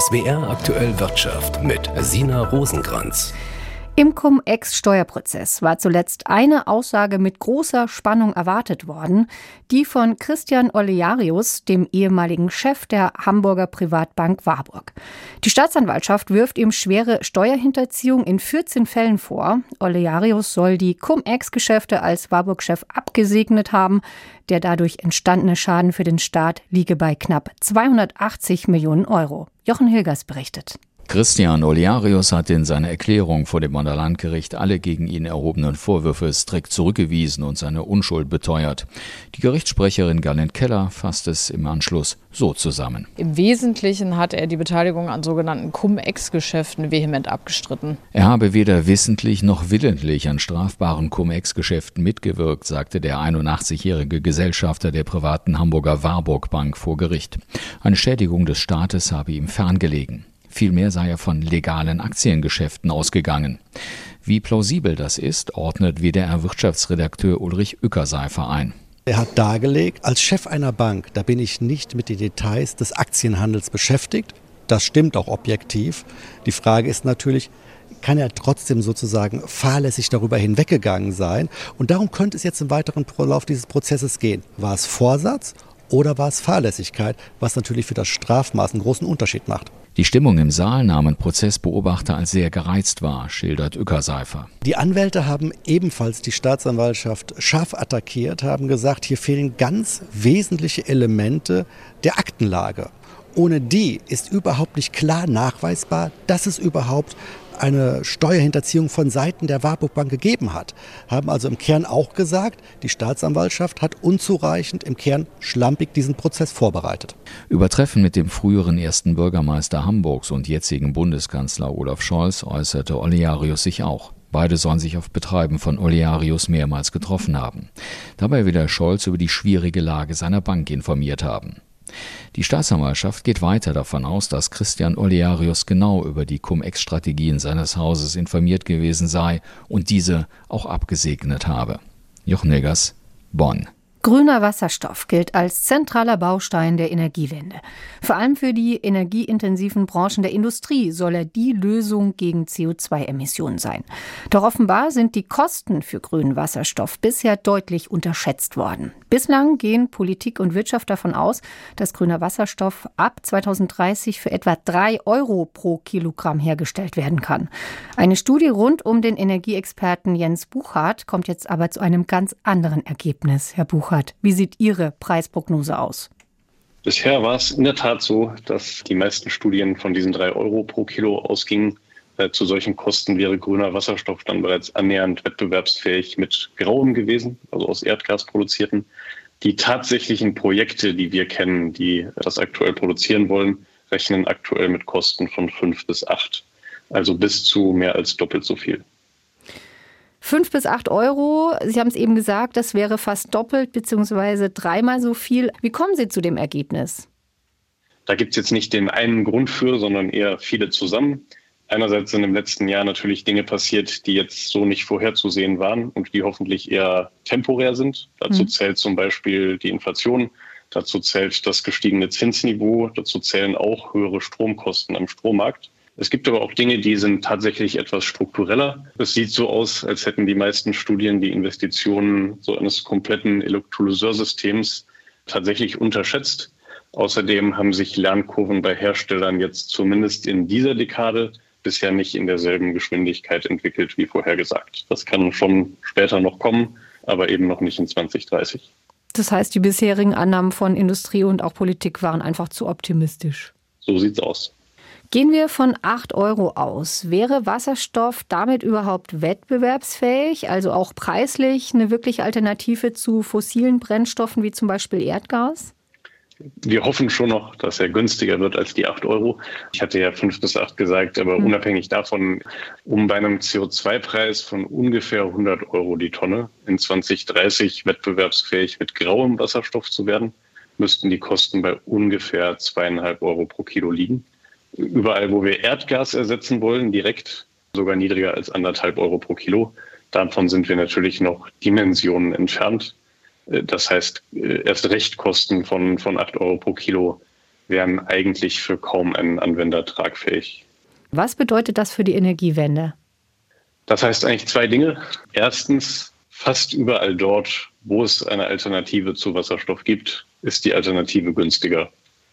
SWR aktuell Wirtschaft mit Sina Rosenkranz. Im Cum-Ex-Steuerprozess war zuletzt eine Aussage mit großer Spannung erwartet worden, die von Christian Olearius, dem ehemaligen Chef der Hamburger Privatbank Warburg. Die Staatsanwaltschaft wirft ihm schwere Steuerhinterziehung in 14 Fällen vor. Olearius soll die Cum-Ex-Geschäfte als Warburg-Chef abgesegnet haben. Der dadurch entstandene Schaden für den Staat liege bei knapp 280 Millionen Euro. Jochen Hilgers berichtet. Christian Olearius hat in seiner Erklärung vor dem Wanderlandgericht alle gegen ihn erhobenen Vorwürfe strikt zurückgewiesen und seine Unschuld beteuert. Die Gerichtssprecherin Galen Keller fasst es im Anschluss so zusammen. Im Wesentlichen hat er die Beteiligung an sogenannten Cum-Ex-Geschäften vehement abgestritten. Er habe weder wissentlich noch willentlich an strafbaren Cum-Ex-Geschäften mitgewirkt, sagte der 81-jährige Gesellschafter der privaten Hamburger Warburg Bank vor Gericht. Eine Schädigung des Staates habe ihm ferngelegen. Vielmehr sei er von legalen Aktiengeschäften ausgegangen. Wie plausibel das ist, ordnet WDR-Wirtschaftsredakteur Ulrich Ückerseifer ein. Er hat dargelegt, als Chef einer Bank, da bin ich nicht mit den Details des Aktienhandels beschäftigt. Das stimmt auch objektiv. Die Frage ist natürlich, kann er trotzdem sozusagen fahrlässig darüber hinweggegangen sein? Und darum könnte es jetzt im weiteren Verlauf dieses Prozesses gehen. War es Vorsatz oder war es Fahrlässigkeit, was natürlich für das Strafmaß einen großen Unterschied macht? Die Stimmung im Saal nahmen Prozessbeobachter als sehr gereizt wahr, schildert Ückerseifer. Die Anwälte haben ebenfalls die Staatsanwaltschaft scharf attackiert, haben gesagt, hier fehlen ganz wesentliche Elemente der Aktenlage. Ohne die ist überhaupt nicht klar nachweisbar, dass es überhaupt eine Steuerhinterziehung von Seiten der Warburg Bank gegeben hat. Haben also im Kern auch gesagt, die Staatsanwaltschaft hat unzureichend im Kern schlampig diesen Prozess vorbereitet. Übertreffen mit dem früheren ersten Bürgermeister Hamburgs und jetzigen Bundeskanzler Olaf Scholz äußerte Olearius sich auch. Beide sollen sich auf Betreiben von Olearius mehrmals getroffen haben. Dabei will der Scholz über die schwierige Lage seiner Bank informiert haben. Die Staatsanwaltschaft geht weiter davon aus, dass Christian Olearius genau über die Cum-Ex-Strategien seines Hauses informiert gewesen sei und diese auch abgesegnet habe. Jochen Neggers, Bonn. Grüner Wasserstoff gilt als zentraler Baustein der Energiewende. Vor allem für die energieintensiven Branchen der Industrie soll er die Lösung gegen CO2-Emissionen sein. Doch offenbar sind die Kosten für grünen Wasserstoff bisher deutlich unterschätzt worden. Bislang gehen Politik und Wirtschaft davon aus, dass grüner Wasserstoff ab 2030 für etwa drei Euro pro Kilogramm hergestellt werden kann. Eine Studie rund um den Energieexperten Jens Buchhardt kommt jetzt aber zu einem ganz anderen Ergebnis. Herr Buchhardt, Buchert, wie sieht Ihre Preisprognose aus? Bisher war es in der Tat so, dass die meisten Studien von diesen drei Euro pro Kilo ausgingen. Äh, zu solchen Kosten wäre grüner Wasserstoff dann bereits annähernd wettbewerbsfähig mit grauem gewesen, also aus Erdgas produzierten. Die tatsächlichen Projekte, die wir kennen, die das aktuell produzieren wollen, rechnen aktuell mit Kosten von fünf bis acht, also bis zu mehr als doppelt so viel. Fünf bis acht Euro, Sie haben es eben gesagt, das wäre fast doppelt bzw. dreimal so viel. Wie kommen Sie zu dem Ergebnis? Da gibt es jetzt nicht den einen Grund für, sondern eher viele zusammen. Einerseits sind im letzten Jahr natürlich Dinge passiert, die jetzt so nicht vorherzusehen waren und die hoffentlich eher temporär sind. Dazu mhm. zählt zum Beispiel die Inflation, dazu zählt das gestiegene Zinsniveau, dazu zählen auch höhere Stromkosten am Strommarkt. Es gibt aber auch Dinge, die sind tatsächlich etwas struktureller. Es sieht so aus, als hätten die meisten Studien die Investitionen so eines kompletten Elektrolyseur-Systems tatsächlich unterschätzt. Außerdem haben sich Lernkurven bei Herstellern jetzt zumindest in dieser Dekade bisher nicht in derselben Geschwindigkeit entwickelt wie vorhergesagt. Das kann schon später noch kommen, aber eben noch nicht in 2030. Das heißt, die bisherigen Annahmen von Industrie und auch Politik waren einfach zu optimistisch. So sieht's aus. Gehen wir von 8 Euro aus. Wäre Wasserstoff damit überhaupt wettbewerbsfähig, also auch preislich eine wirkliche Alternative zu fossilen Brennstoffen wie zum Beispiel Erdgas? Wir hoffen schon noch, dass er günstiger wird als die 8 Euro. Ich hatte ja 5 bis 8 gesagt, aber hm. unabhängig davon, um bei einem CO2-Preis von ungefähr 100 Euro die Tonne in 2030 wettbewerbsfähig mit grauem Wasserstoff zu werden, müssten die Kosten bei ungefähr zweieinhalb Euro pro Kilo liegen überall, wo wir Erdgas ersetzen wollen, direkt sogar niedriger als anderthalb Euro pro Kilo. Davon sind wir natürlich noch Dimensionen entfernt. Äh, das heißt, äh, erst Rechtkosten von, von acht Euro pro Kilo wären eigentlich für kaum einen Anwender tragfähig. Was bedeutet das für die Energiewende? Das heißt eigentlich zwei Dinge. Erstens, fast überall dort, wo es eine Alternative zu Wasserstoff gibt, ist die Alternative günstiger.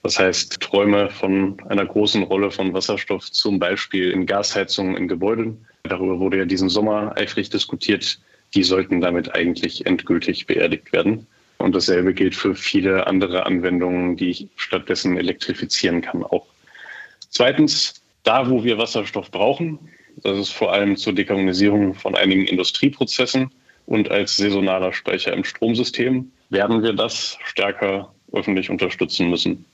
Das heißt, Träume von einer großen Rolle von Wasserstoff, zum Beispiel in Gasheizungen in Gebäuden, darüber wurde ja diesen Sommer eifrig diskutiert, die sollten damit eigentlich endgültig beerdigt werden. Und dasselbe gilt für viele andere Anwendungen, die ich stattdessen elektrifizieren kann auch. Zweitens, da wo wir Wasserstoff brauchen, das ist vor allem zur Dekarbonisierung von einigen Industrieprozessen und als saisonaler Speicher im Stromsystem, werden wir das stärker öffentlich unterstützen müssen.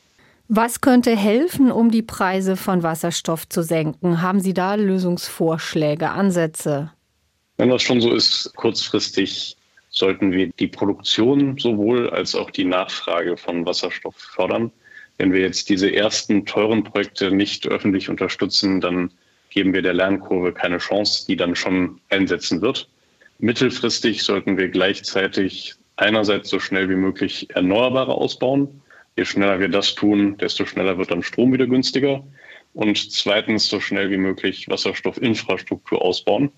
Was könnte helfen, um die Preise von Wasserstoff zu senken? Haben Sie da Lösungsvorschläge, Ansätze? Wenn das schon so ist, kurzfristig sollten wir die Produktion sowohl als auch die Nachfrage von Wasserstoff fördern. Wenn wir jetzt diese ersten teuren Projekte nicht öffentlich unterstützen, dann geben wir der Lernkurve keine Chance, die dann schon einsetzen wird. Mittelfristig sollten wir gleichzeitig einerseits so schnell wie möglich Erneuerbare ausbauen. Je schneller wir das tun, desto schneller wird dann Strom wieder günstiger. Und zweitens so schnell wie möglich Wasserstoffinfrastruktur ausbauen.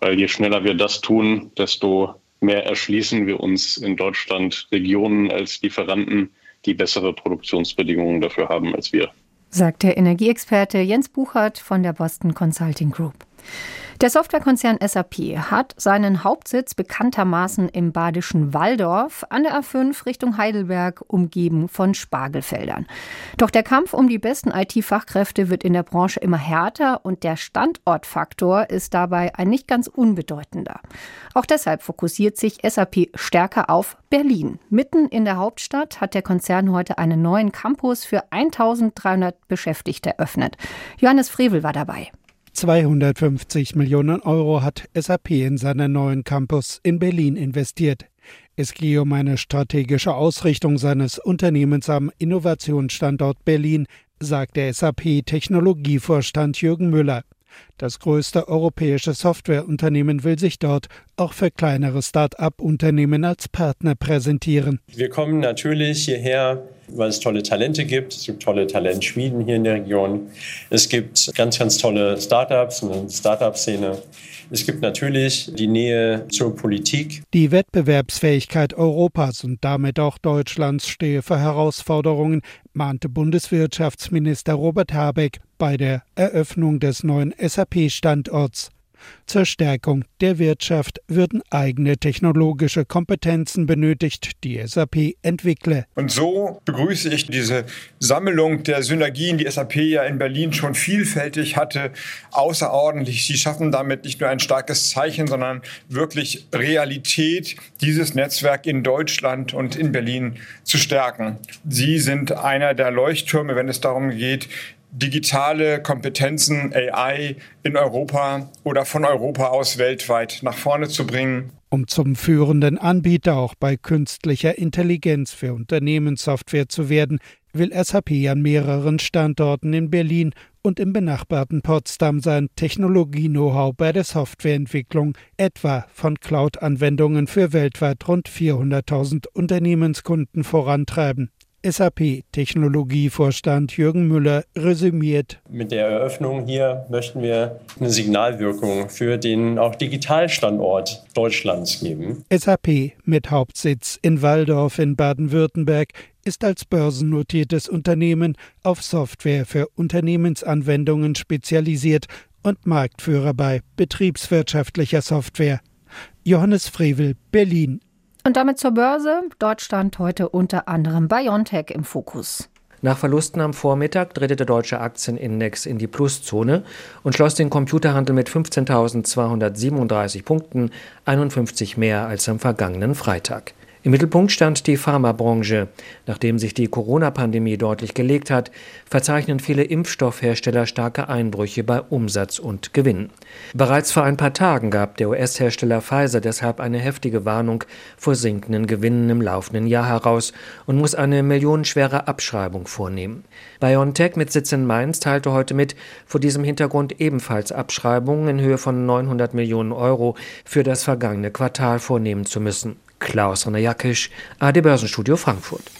Weil je schneller wir das tun, desto mehr erschließen wir uns in Deutschland Regionen als Lieferanten, die bessere Produktionsbedingungen dafür haben als wir. Sagt der Energieexperte Jens Buchert von der Boston Consulting Group. Der Softwarekonzern SAP hat seinen Hauptsitz bekanntermaßen im badischen Walldorf an der A5 Richtung Heidelberg umgeben von Spargelfeldern. Doch der Kampf um die besten IT-Fachkräfte wird in der Branche immer härter und der Standortfaktor ist dabei ein nicht ganz unbedeutender. Auch deshalb fokussiert sich SAP stärker auf Berlin. Mitten in der Hauptstadt hat der Konzern heute einen neuen Campus für 1300 Beschäftigte eröffnet. Johannes Frevel war dabei. 250 Millionen Euro hat SAP in seinen neuen Campus in Berlin investiert. Es gehe um eine strategische Ausrichtung seines Unternehmens am Innovationsstandort Berlin, sagt der SAP-Technologievorstand Jürgen Müller. Das größte europäische Softwareunternehmen will sich dort auch für kleinere Start-up-Unternehmen als Partner präsentieren. Wir kommen natürlich hierher, weil es tolle Talente gibt. Es gibt tolle Talentschmieden hier in der Region. Es gibt ganz, ganz tolle Startups, eine Startup-Szene. Es gibt natürlich die Nähe zur Politik. Die Wettbewerbsfähigkeit Europas und damit auch Deutschlands stehe für Herausforderungen, mahnte Bundeswirtschaftsminister Robert Habeck bei der Eröffnung des neuen SAP-Standorts. Zur Stärkung der Wirtschaft würden eigene technologische Kompetenzen benötigt, die SAP entwickle. Und so begrüße ich diese Sammlung der Synergien, die SAP ja in Berlin schon vielfältig hatte, außerordentlich. Sie schaffen damit nicht nur ein starkes Zeichen, sondern wirklich Realität, dieses Netzwerk in Deutschland und in Berlin zu stärken. Sie sind einer der Leuchttürme, wenn es darum geht, digitale Kompetenzen, AI in Europa oder von Europa aus weltweit nach vorne zu bringen. Um zum führenden Anbieter auch bei künstlicher Intelligenz für Unternehmenssoftware zu werden, will SAP an mehreren Standorten in Berlin und im benachbarten Potsdam sein Technologie-Know-how bei der Softwareentwicklung, etwa von Cloud-Anwendungen für weltweit rund 400.000 Unternehmenskunden vorantreiben. SAP-Technologievorstand Jürgen Müller resümiert. Mit der Eröffnung hier möchten wir eine Signalwirkung für den auch Digitalstandort Deutschlands geben. SAP mit Hauptsitz in Walldorf in Baden-Württemberg ist als börsennotiertes Unternehmen auf Software für Unternehmensanwendungen spezialisiert und Marktführer bei betriebswirtschaftlicher Software. Johannes Frevel, Berlin, und damit zur Börse. Dort stand heute unter anderem BioNTech im Fokus. Nach Verlusten am Vormittag drehte der deutsche Aktienindex in die Pluszone und schloss den Computerhandel mit 15.237 Punkten, 51 mehr als am vergangenen Freitag. Im Mittelpunkt stand die Pharmabranche. Nachdem sich die Corona-Pandemie deutlich gelegt hat, verzeichnen viele Impfstoffhersteller starke Einbrüche bei Umsatz und Gewinn. Bereits vor ein paar Tagen gab der US-Hersteller Pfizer deshalb eine heftige Warnung vor sinkenden Gewinnen im laufenden Jahr heraus und muss eine millionenschwere Abschreibung vornehmen. BioNTech mit Sitz in Mainz teilte heute mit, vor diesem Hintergrund ebenfalls Abschreibungen in Höhe von 900 Millionen Euro für das vergangene Quartal vornehmen zu müssen. Klaus Jakisch, AD Börsenstudio Frankfurt.